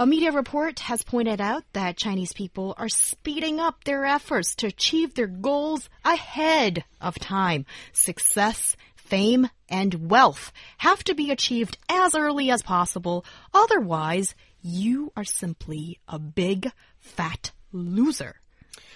A media report has pointed out that Chinese people are speeding up their efforts to achieve their goals ahead of time. Success, fame, and wealth have to be achieved as early as possible. Otherwise, you are simply a big, fat loser.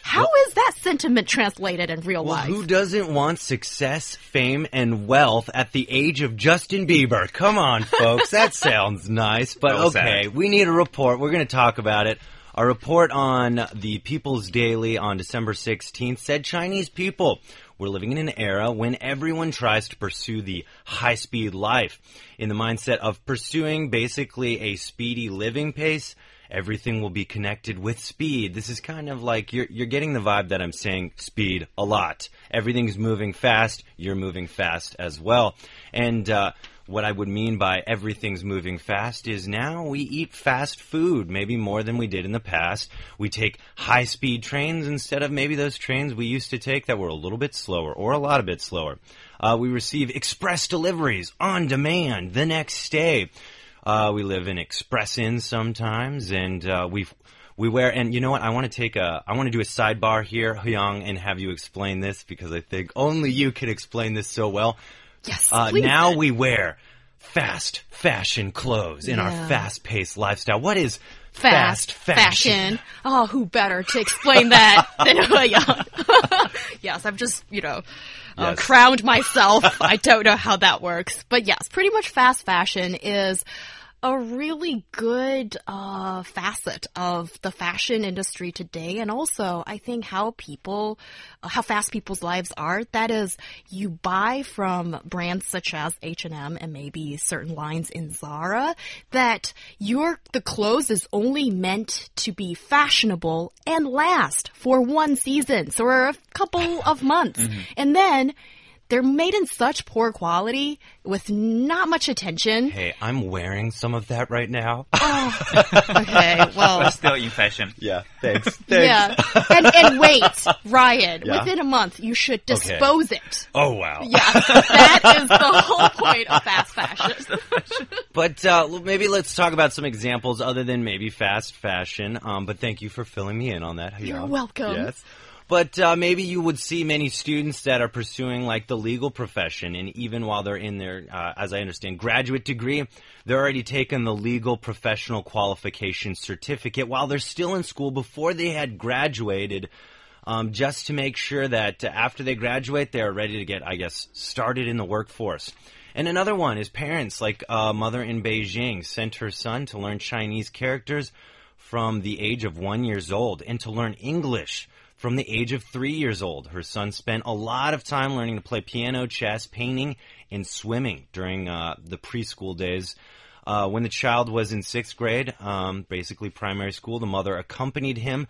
How is that sentiment translated in real Well, life? who doesn't want success, fame, and wealth at the age of Justin Bieber? Come on, folks. that sounds nice, but Well okay. said. We need a report. We're going to talk about it. A report on the People's Daily on December 16th said Chinese people were living in an era when everyone tries to pursue the high speed life. In the mindset of pursuing basically a speedy living pace, everything will be connected with speed. This is kind of like you're you're getting the vibe that I'm saying speed a lot. Everything's moving fast. You're moving fast as well. And uh, what I would mean by everything's moving fast is now we eat fast food, maybe more than we did in the past. We take high speed trains instead of maybe those trains we used to take that were a little bit slower or a lot a bit slower. Uh, we receive express deliveries on demand the next day. Uh, we live in express inns sometimes, and uh, we we wear. And you know what? I want to take a. I want to do a sidebar here, Hyung, and have you explain this because I think only you can explain this so well. yes, Uh, now we wear fast fashion clothes in our fast paced lifestyle. What is fast fashion. Oh, who better to explain that than Young? yes, I'm just, you know, uh, Yes. crowned myself. I don't know how that works. But yes, pretty much fast fashion is a really good uh, facet of the fashion industry today, and also I think how people, uh, how fast people's lives are. That is, you buy from brands such as H and M and maybe certain lines in Zara. That your the clothes is only meant to be fashionable and last for one season, so or a couple of months, and then. They're made in such poor quality with not much attention. Hey, I'm wearing some of that right now. Okay, well, But still in fashion. yeah, thanks. yeah. And, and wait, Ryan, Yeah. within a month, you should Okay. dispose it. Oh wow. Yeah, that is the whole point of fast fashion. But uh, maybe let's talk about some examples other than maybe fast fashion. Um, but thank you for filling me in on that. You're Hyung. welcome. Yes. But uh, maybe you would see many students that are pursuing like the legal profession, and even while they're in their, uh, as I understand, graduate degree, they're already taken the legal professional qualification certificate while they're still in school before they had graduated um, just to make sure that uh, after they graduate, they are ready to get, I guess, started in the workforce. And another one is parents, like a mother in Beijing sent her son to learn Chinese characters from the age of one years old and to learn English from the age of three years old. Her son spent a lot of time learning to play piano, chess, painting, and swimming during uh, the preschool days. Uh, when the child was in sixth grade, um, basically primary school, the mother accompanied him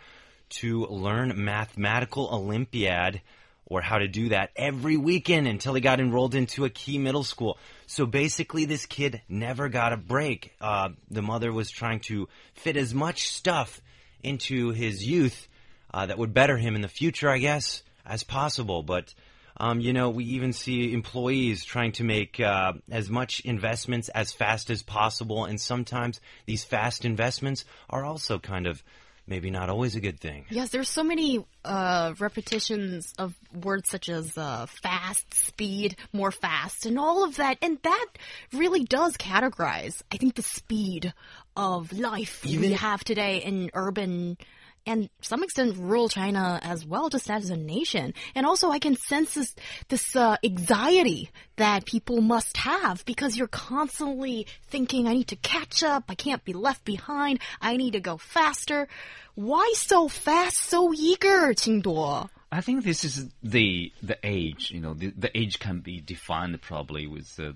to learn mathematical olympiad or how to do that every weekend until he got enrolled into a key middle school. So basically, this kid never got a break. Uh, the mother was trying to fit as much stuff into his youth uh, that would better him in the future, I guess, as possible. But um, you know, we even see employees trying to make uh, as much investments as fast as possible, and sometimes these fast investments are also kind of maybe not always a good thing. Yes, there's so many uh, repetitions of words such as uh, fast, speed, more fast, and all of that. And that really does categorize, I think, the speed of life we have today in urban and some extent rural China as well, just as a nation. And also, I can sense this, this uh, anxiety that people must have because you're constantly thinking, I need to catch up, I can't be left behind, I need to go faster. Why so fast, so eager, Qingduo? I think this is the the age. You know, the, the age can be defined probably with uh,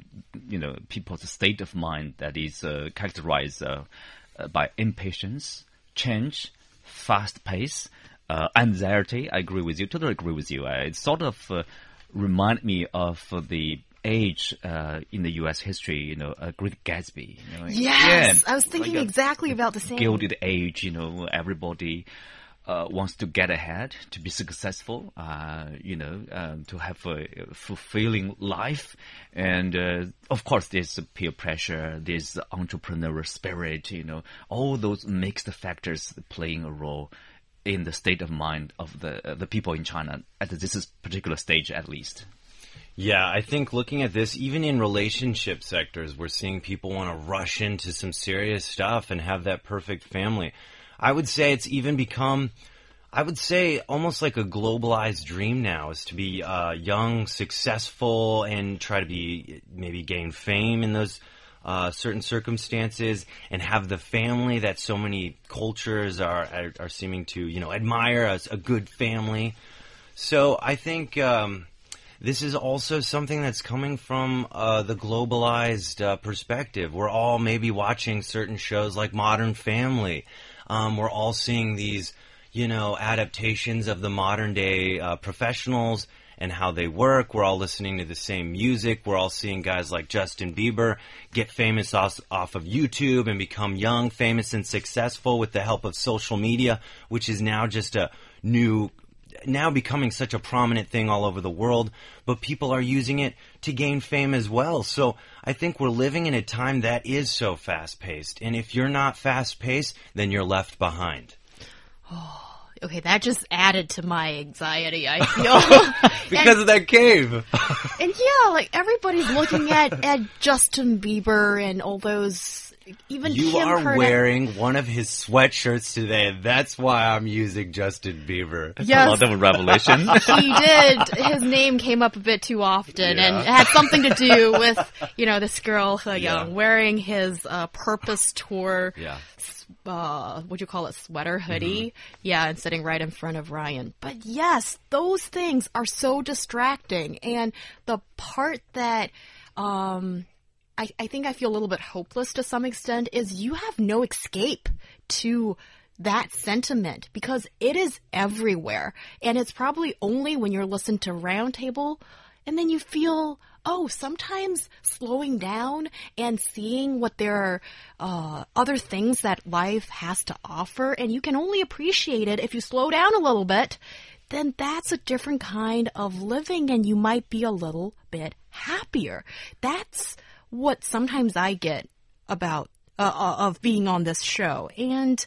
you know people's state of mind that is uh, characterized uh, by impatience, change, fast pace, uh, anxiety. I agree with you. Totally agree with you. Uh, it sort of uh, remind me of uh, the age uh, in the U.S. history. You know, a Great Gatsby. You know, Yes, yeah, I was thinking like exactly about the same. Gilded age. You know, everybody. Uh, wants to get ahead, to be successful, uh, you know, um, to have a fulfilling life, and uh, of course, there's peer pressure, there's entrepreneurial spirit, you know, all those mixed factors playing a role in the state of mind of the uh, the people in China at this particular stage, at least. Yeah, I think looking at this, even in relationship sectors, we're seeing people want to rush into some serious stuff and have that perfect family. I would say it's even become, I would say almost like a globalized dream now is to be uh, young, successful, and try to be maybe gain fame in those uh, certain circumstances and have the family that so many cultures are, are, are seeming to, you know, admire as a good family. So I think, um, this is also something that's coming from uh, the globalized uh, perspective. We're all maybe watching certain shows like Modern Family. Um, we're all seeing these, you know, adaptations of the modern day uh, professionals and how they work. We're all listening to the same music. We're all seeing guys like Justin Bieber get famous off, off of YouTube and become young, famous, and successful with the help of social media, which is now just a new now becoming such a prominent thing all over the world, but people are using it to gain fame as well. So I think we're living in a time that is so fast paced. And if you're not fast paced, then you're left behind. Oh. Okay, that just added to my anxiety, I feel. Because of that cave. and yeah, like everybody's looking at, at Justin Bieber and all those even you Kim are Kardashian- wearing one of his sweatshirts today. That's why I'm using Justin Bieber. A Yes, lot of a revelation. he did. His name came up a bit too often, and it had something to do with you know this girl He Yeah. Young wearing his uh, Purpose Tour. Yeah. Uh, what do you call it? Sweater hoodie. Yeah, and sitting right in front of Ryan. But yes, those things are so distracting, and the part that. Um, I, I think I feel a little bit hopeless to some extent is you have no escape to that sentiment because it is everywhere. And it's probably only when you're listening to Roundtable and then you feel, oh, sometimes slowing down and seeing what there are uh, other things that life has to offer, and you can only appreciate it if you slow down a little bit, then that's a different kind of living and you might be a little bit happier. That's what sometimes I get about uh, uh, of being on this show. And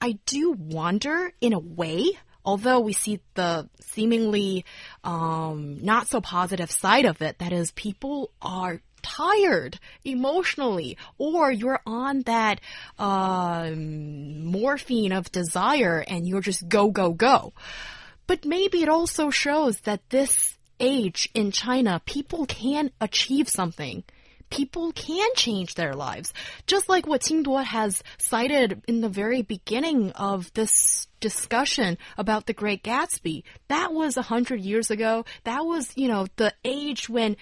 I do wonder, in a way, although we see the seemingly um, not so positive side of it, that is, people are tired emotionally, or you're on that um, morphine of desire and you're just go, go, go. But maybe it also shows that this age in China, people can achieve something. People can change their lives. Just like what Qingduo has cited in the very beginning of this discussion about the Great Gatsby. That was a hundred years ago. That was, you know, the age when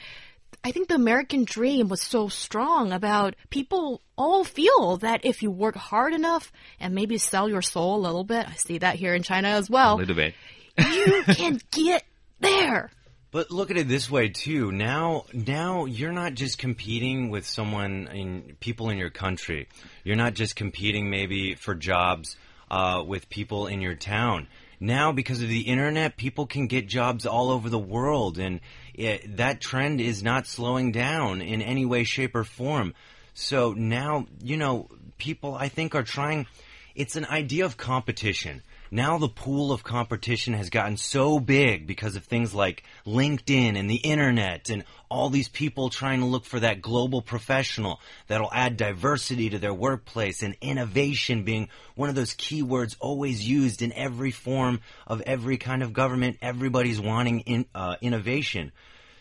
I think the American dream was so strong about people all feel that if you work hard enough and maybe sell your soul a little bit, I see that here in China as well. a little bit. you can get there. But look at it this way too. Now, now you're not just competing with someone in people in your country. You're not just competing maybe for jobs uh, with people in your town. Now, because of the internet, people can get jobs all over the world, and it, that trend is not slowing down in any way, shape, or form. So now, you know, people I think are trying. It's an idea of competition. Now the pool of competition has gotten so big because of things like LinkedIn and the internet and all these people trying to look for that global professional that'll add diversity to their workplace and innovation being one of those keywords always used in every form of every kind of government. Everybody's wanting in, uh, innovation.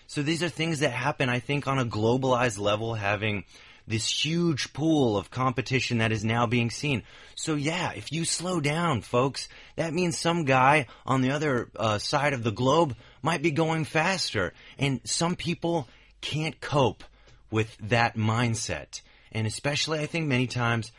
So these are things that happen, I think, on a globalized level, having this huge pool of competition that is now being seen. So yeah, if you slow down, folks, that means some guy on the other uh, side of the globe might be going faster. And some people can't cope with that mindset. And especially, I think many times,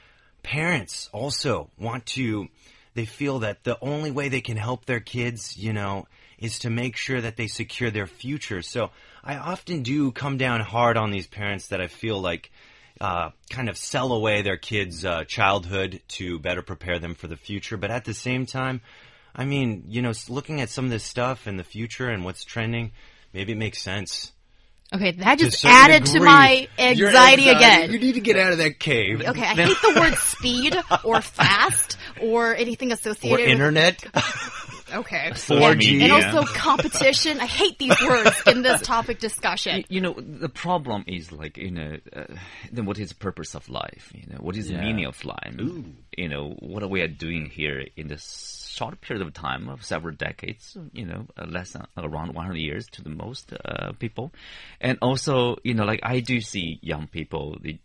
parents also want to they feel that the only way they can help their kids, you know, is to make sure that they secure their future. So I often do come down hard on these parents that I feel like uh, kind of sell away their kids' uh, childhood to better prepare them for the future. But at the same time, I mean, you know, looking at some of this stuff in the future and what's trending, maybe it makes sense. Okay, that just certain added to my Your anxiety, again. You need to get out of that cave. Okay, I hate the word speed or fast or anything Or associated with internet. Okay. 4G. And Yeah. also competition. I hate these words in this topic discussion. You know, the problem is like, you know, uh, then what is the purpose of life? You know, what is the meaning of life? You know, what are we are doing here in this short period of time of several decades, you know, uh, less than around 100 years to the most uh, people. And also, you know, like I do see young people, they,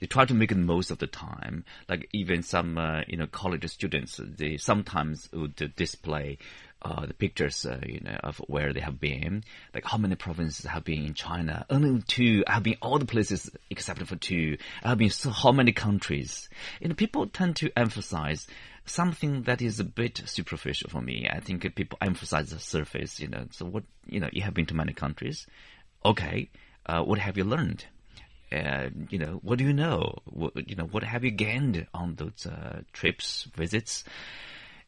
they try to make the most of the time. Like even some, uh, you know, college students, they sometimes would display uh, the pictures, uh, you know, of where they have been, like how many provinces have been in China. Only two. I have been all the places except for two. I have been so how many countries. You know, people tend to emphasize something that is a bit superficial for me. I think people emphasize the surface. You know, so what you know, you have been to many countries. Okay, uh, what have you learned? Uh, you know, what do you know? What, you know, what have you gained on those uh, trips, visits?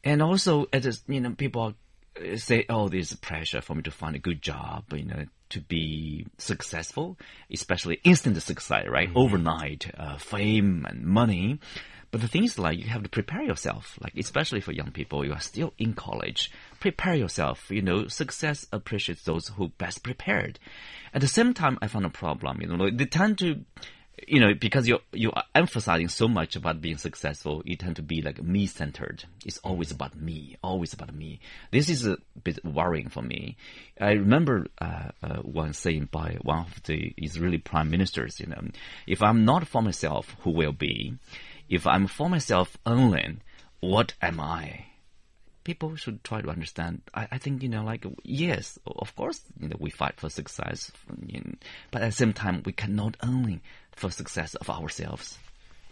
And also, it is, you know, people say, oh, there's pressure for me to find a good job, you know, to be successful, especially instant success, right? Overnight, uh, fame and money. But the thing is, like, you have to prepare yourself, like, especially for young people, you are still in college. Prepare yourself, you know, success appreciates those who best prepared. At the same time, I found a problem, you know, they tend to, you know, because you're, you are emphasizing so much about being successful, you tend to be like me-centered. It's always about me, always about me. This is a bit worrying for me. I remember, uh, uh, one saying by one of the Israeli prime ministers, you know, if I'm not for myself, who will be? If I'm for myself only, what am I? People should try to understand. I, I think, you know, like, yes, of course, you know, we fight for success, you know, but at the same time, we cannot only for success of ourselves.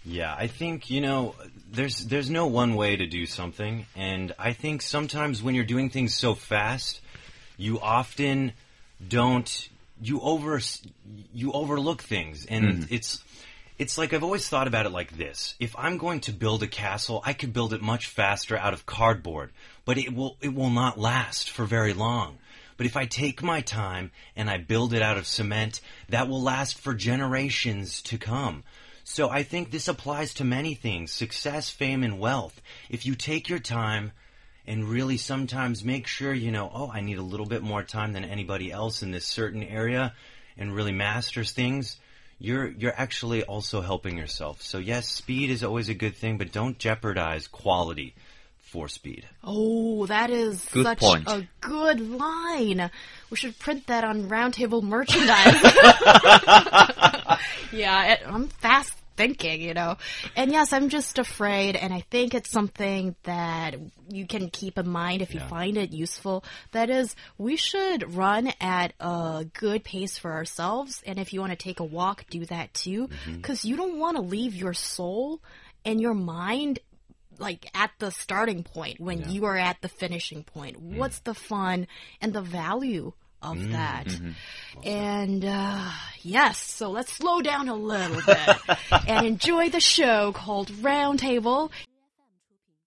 Yeah, I think you know there's there's no one way to do something, and I think sometimes when you're doing things so fast, you often don't you over you overlook things, and mm-hmm. it's it's like I've always thought about it like this: if I'm going to build a castle, I could build it much faster out of cardboard, but it will it will not last for very long. But if I take my time and I build it out of cement, that will last for generations to come. So I think this applies to many things success, fame, and wealth. If you take your time and really sometimes make sure, you know, oh, I need a little bit more time than anybody else in this certain area and really masters things, you're, you're actually also helping yourself. So, yes, speed is always a good thing, but don't jeopardize quality for speed. Oh, that is Good such point. a good line. We should print that on roundtable merchandise. yeah, it, I'm fast thinking, you know. And yes, I'm just afraid, and I think it's something that you can keep in mind if you find it useful. That is, we should run at a good pace for ourselves, and if you want to take a walk, do that too, mm-hmm. because you don't want to leave your soul and your mind like at the starting point when you are at the finishing point. Mm. What's the fun and the value of that. And uh, yes so let's slow down a little bit and enjoy the show called roundtable